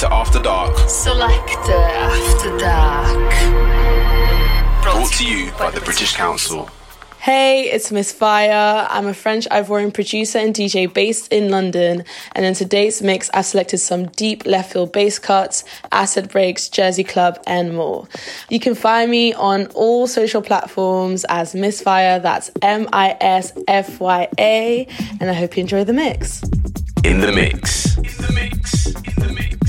Selector After Dark. Selector After Dark. Brought to you by the British Council. Hey, it's MISFYA. I'm a French Ivorian producer and DJ based in London. And in today's mix, I've selected some deep left field bass cuts, acid breaks, Jersey Club, and more. You can find me on all social platforms as MISFYA. That's M I S F Y A. And I hope you enjoy the mix. In the mix. In the mix. In the mix.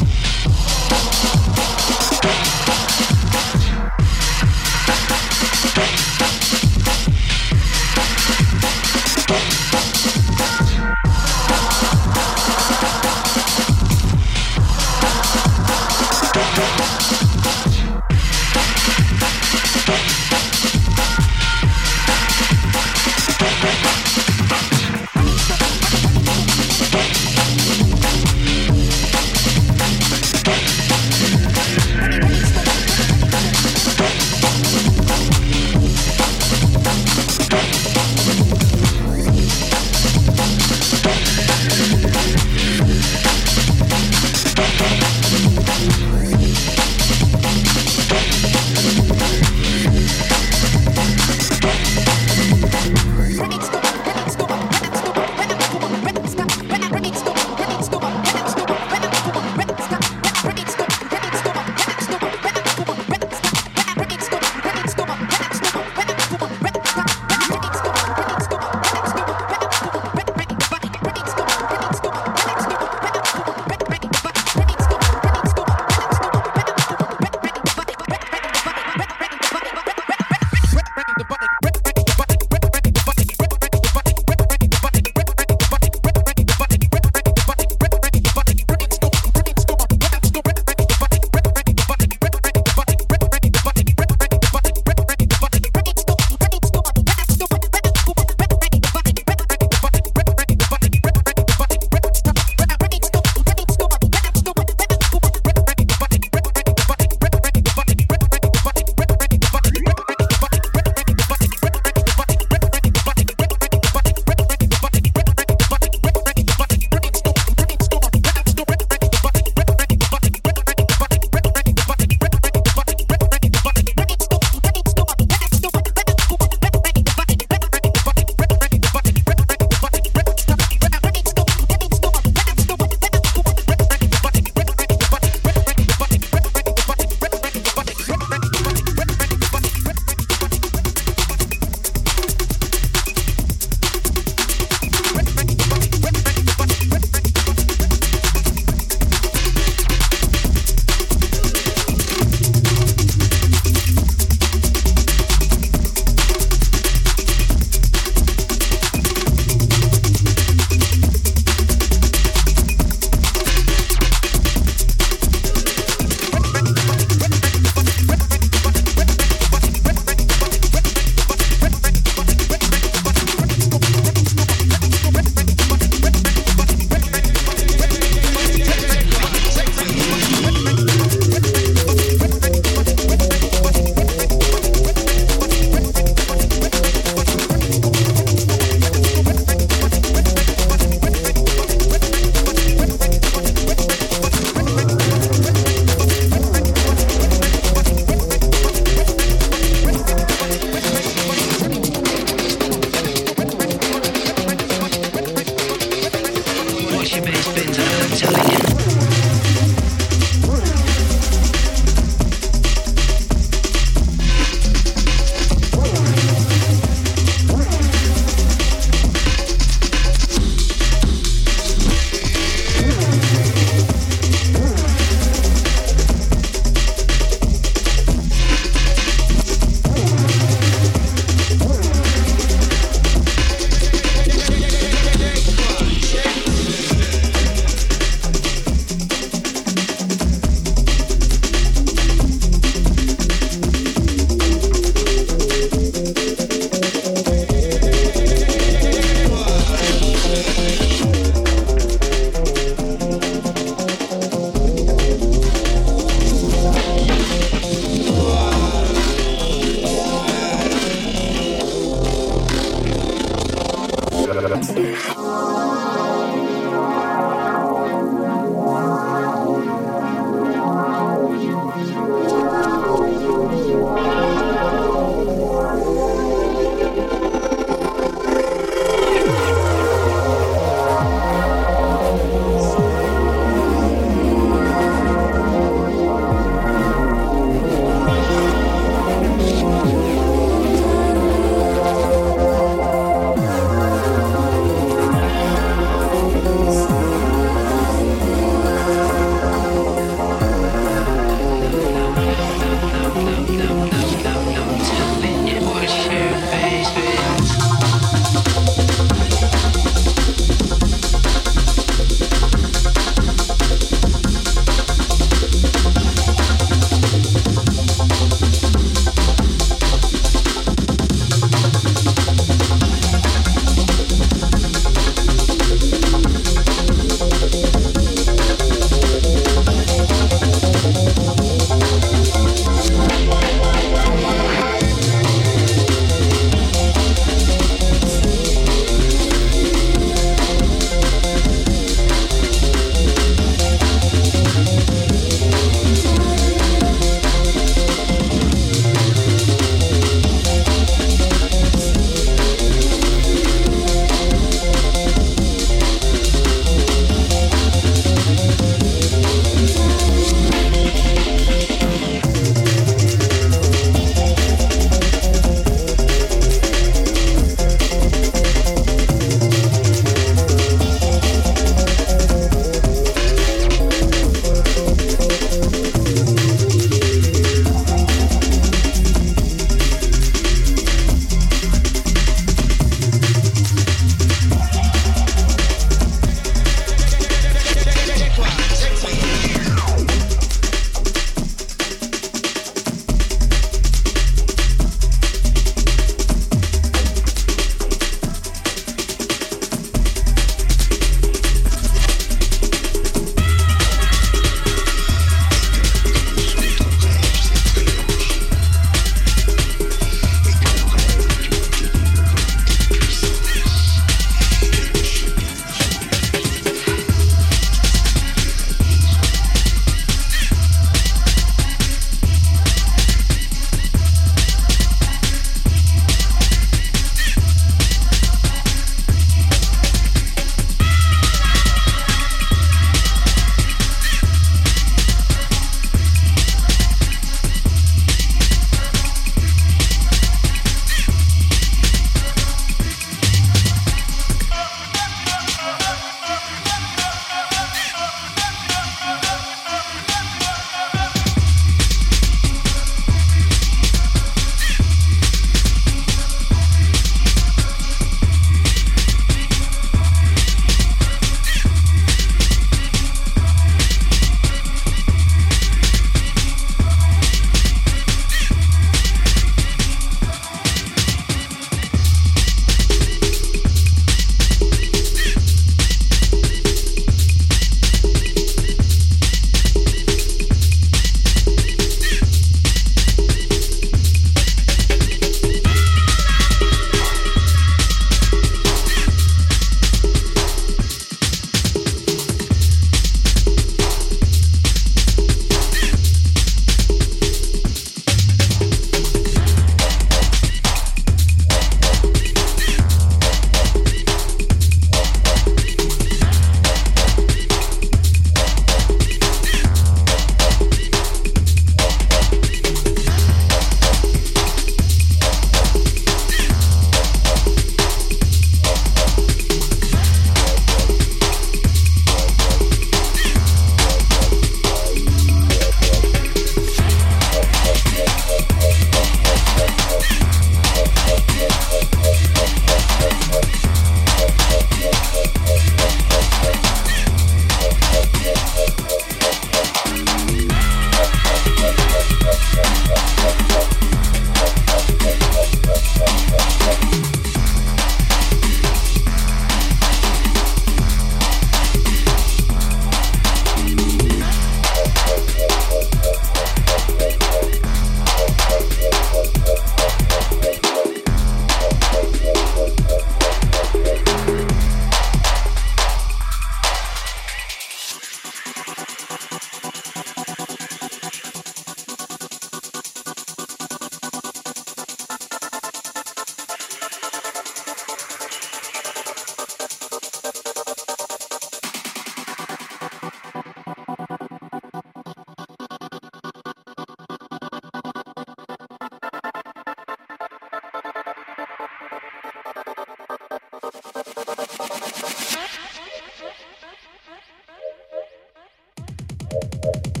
Thank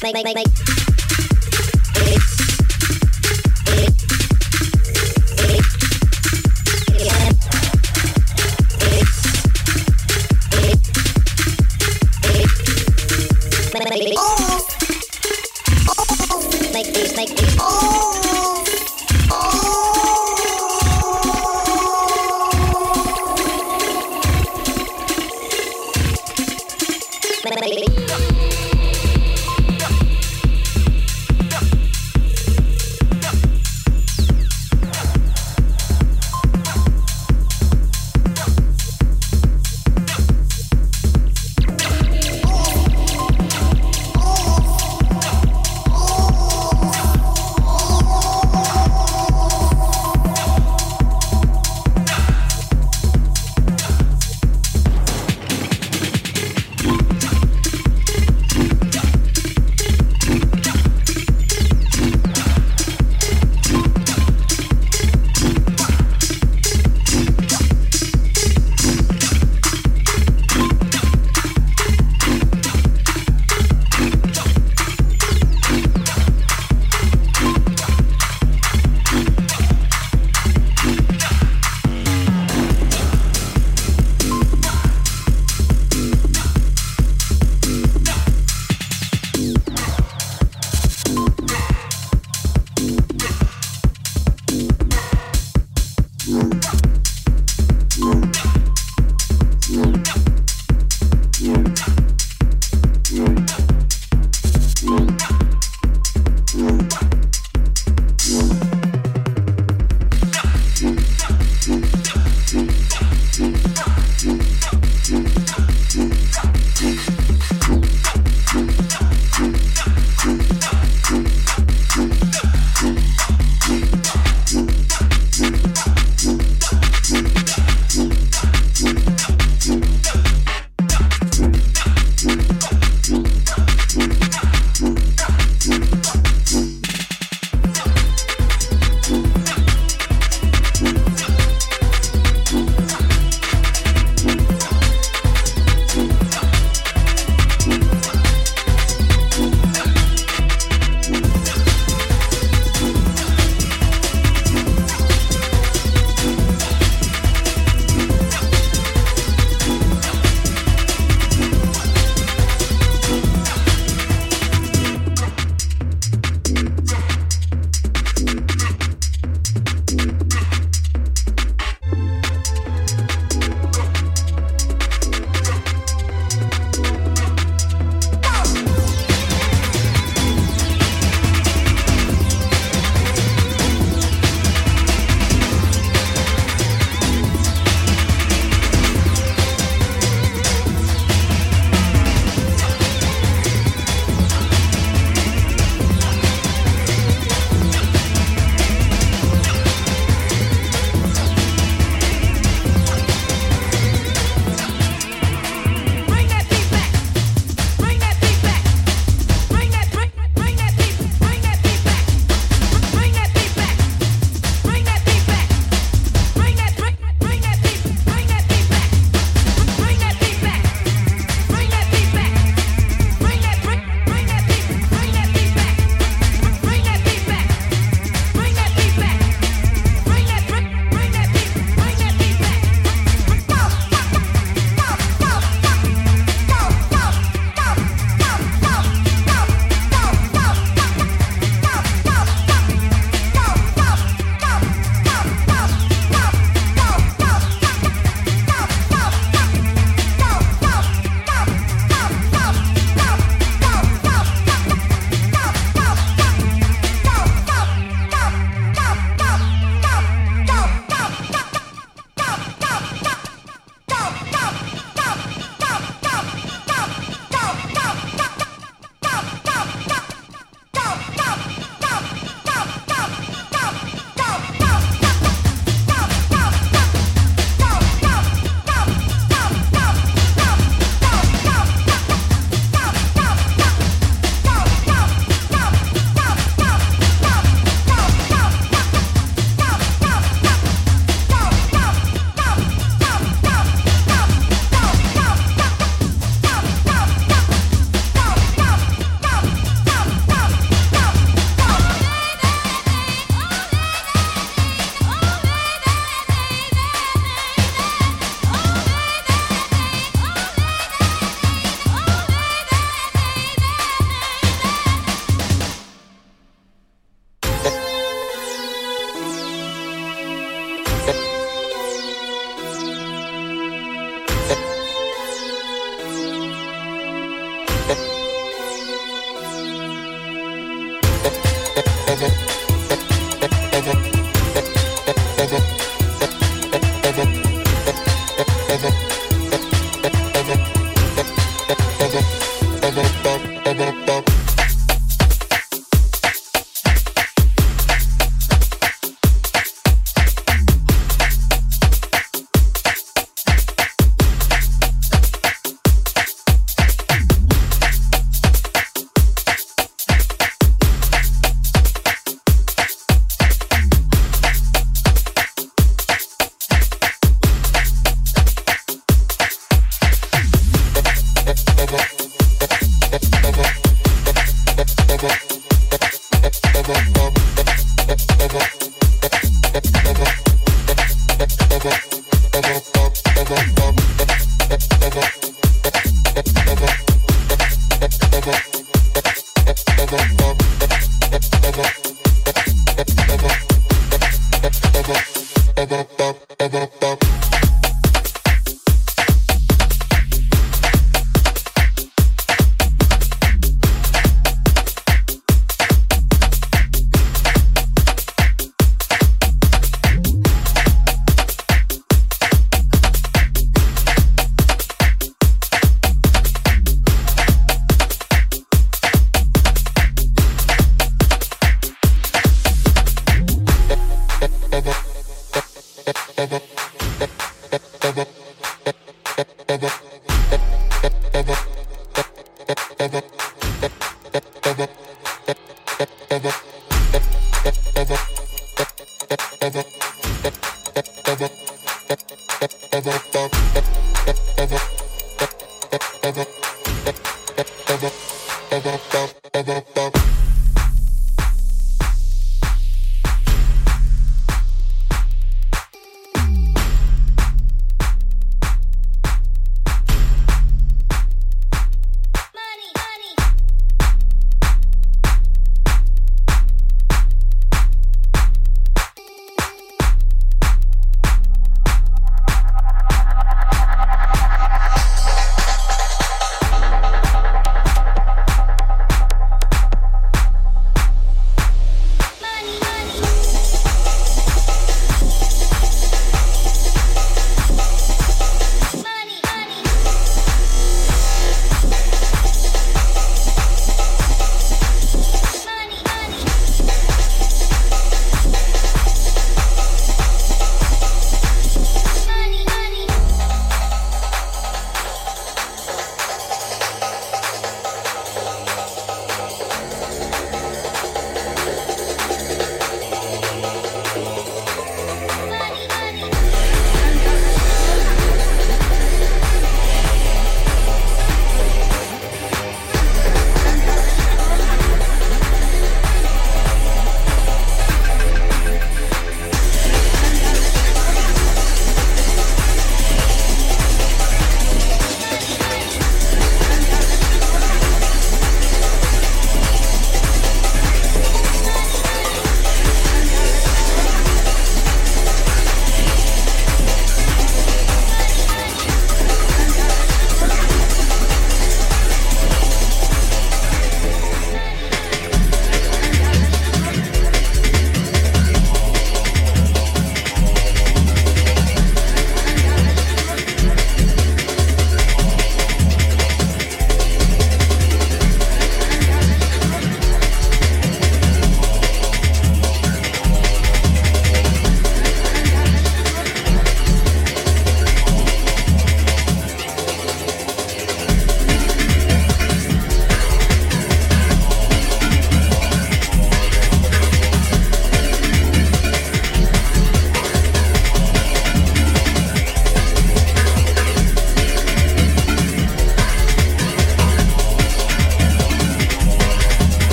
Bye bye bye bye.